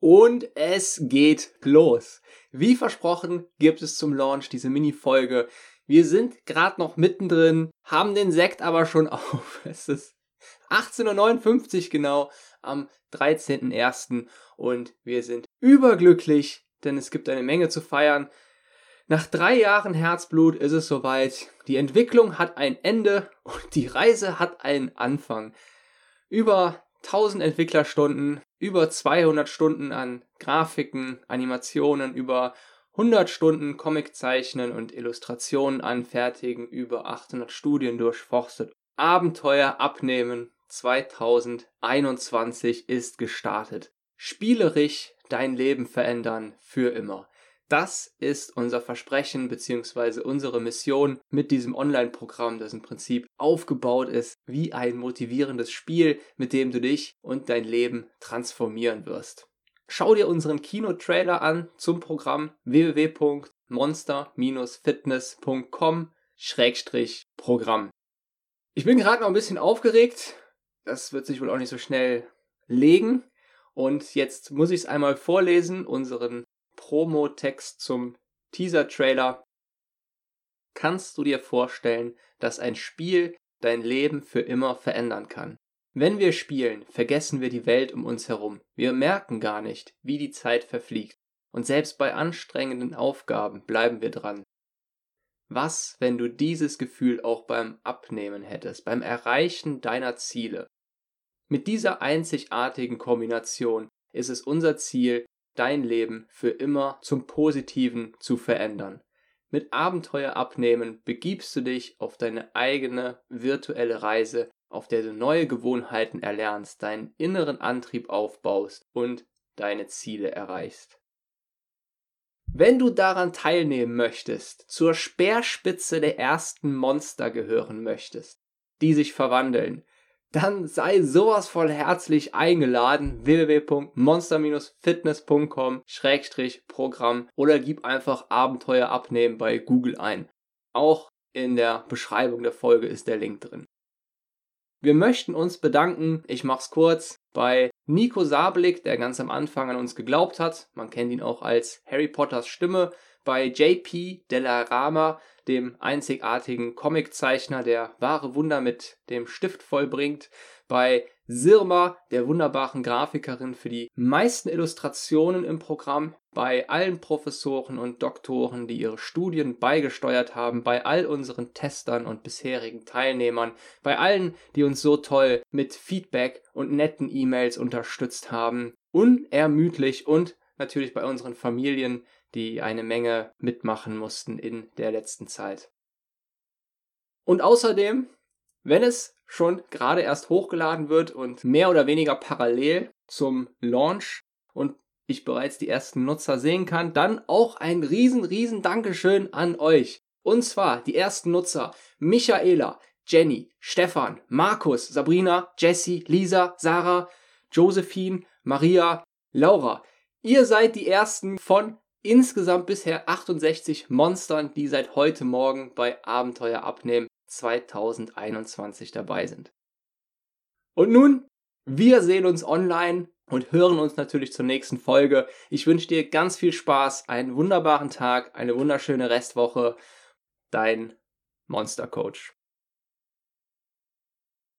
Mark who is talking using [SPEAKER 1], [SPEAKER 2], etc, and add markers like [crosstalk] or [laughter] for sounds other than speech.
[SPEAKER 1] Und es geht los. Wie versprochen gibt es zum Launch diese Mini-Folge. Wir sind gerade noch mittendrin, haben den Sekt aber schon [laughs] auf. Es ist 18.59 Uhr genau am 13.01. und wir sind überglücklich, denn es gibt eine Menge zu feiern. Nach drei Jahren Herzblut ist es soweit. Die Entwicklung hat ein Ende und die Reise hat einen Anfang. Über 1000 Entwicklerstunden, über 200 Stunden an Grafiken, Animationen, über 100 Stunden Comiczeichnen und Illustrationen anfertigen, über 800 Studien durchforstet. Abenteuer abnehmen 2021 ist gestartet. Spielerisch dein Leben verändern für immer. Das ist unser Versprechen bzw. unsere Mission mit diesem Online-Programm, das im Prinzip aufgebaut ist wie ein motivierendes Spiel, mit dem du dich und dein Leben transformieren wirst. Schau dir unseren Kino-Trailer an zum Programm www.monster-fitness.com-programm. Ich bin gerade noch ein bisschen aufgeregt. Das wird sich wohl auch nicht so schnell legen. Und jetzt muss ich es einmal vorlesen, unseren Promo-Text zum Teaser-Trailer. Kannst du dir vorstellen, dass ein Spiel dein Leben für immer verändern kann? Wenn wir spielen, vergessen wir die Welt um uns herum. Wir merken gar nicht, wie die Zeit verfliegt. Und selbst bei anstrengenden Aufgaben bleiben wir dran. Was, wenn du dieses Gefühl auch beim Abnehmen hättest, beim Erreichen deiner Ziele? Mit dieser einzigartigen Kombination ist es unser Ziel, dein Leben für immer zum Positiven zu verändern. Mit Abenteuer abnehmen begibst du dich auf deine eigene virtuelle Reise, auf der du neue Gewohnheiten erlernst, deinen inneren Antrieb aufbaust und deine Ziele erreichst. Wenn du daran teilnehmen möchtest, zur Speerspitze der ersten Monster gehören möchtest, die sich verwandeln, dann sei sowas voll herzlich eingeladen www.monster-fitness.com-programm oder gib einfach Abenteuer abnehmen bei Google ein. Auch in der Beschreibung der Folge ist der Link drin. Wir möchten uns bedanken, ich mach's kurz, bei Nico Sablik, der ganz am Anfang an uns geglaubt hat. Man kennt ihn auch als Harry Potters Stimme bei JP Delarama, dem einzigartigen Comiczeichner, der wahre Wunder mit dem Stift vollbringt, bei Sirma, der wunderbaren Grafikerin für die meisten Illustrationen im Programm, bei allen Professoren und Doktoren, die ihre Studien beigesteuert haben, bei all unseren Testern und bisherigen Teilnehmern, bei allen, die uns so toll mit Feedback und netten E-Mails unterstützt haben, unermüdlich und natürlich bei unseren Familien, die eine Menge mitmachen mussten in der letzten Zeit. Und außerdem, wenn es schon gerade erst hochgeladen wird und mehr oder weniger parallel zum Launch und ich bereits die ersten Nutzer sehen kann, dann auch ein riesen, riesen Dankeschön an euch. Und zwar die ersten Nutzer Michaela, Jenny, Stefan, Markus, Sabrina, Jessie, Lisa, Sarah, Josephine, Maria, Laura. Ihr seid die ersten von insgesamt bisher 68 Monstern, die seit heute Morgen bei Abenteuer abnehmen 2021 dabei sind. Und nun, wir sehen uns online und hören uns natürlich zur nächsten Folge. Ich wünsche dir ganz viel Spaß, einen wunderbaren Tag, eine wunderschöne Restwoche. Dein Monster Coach.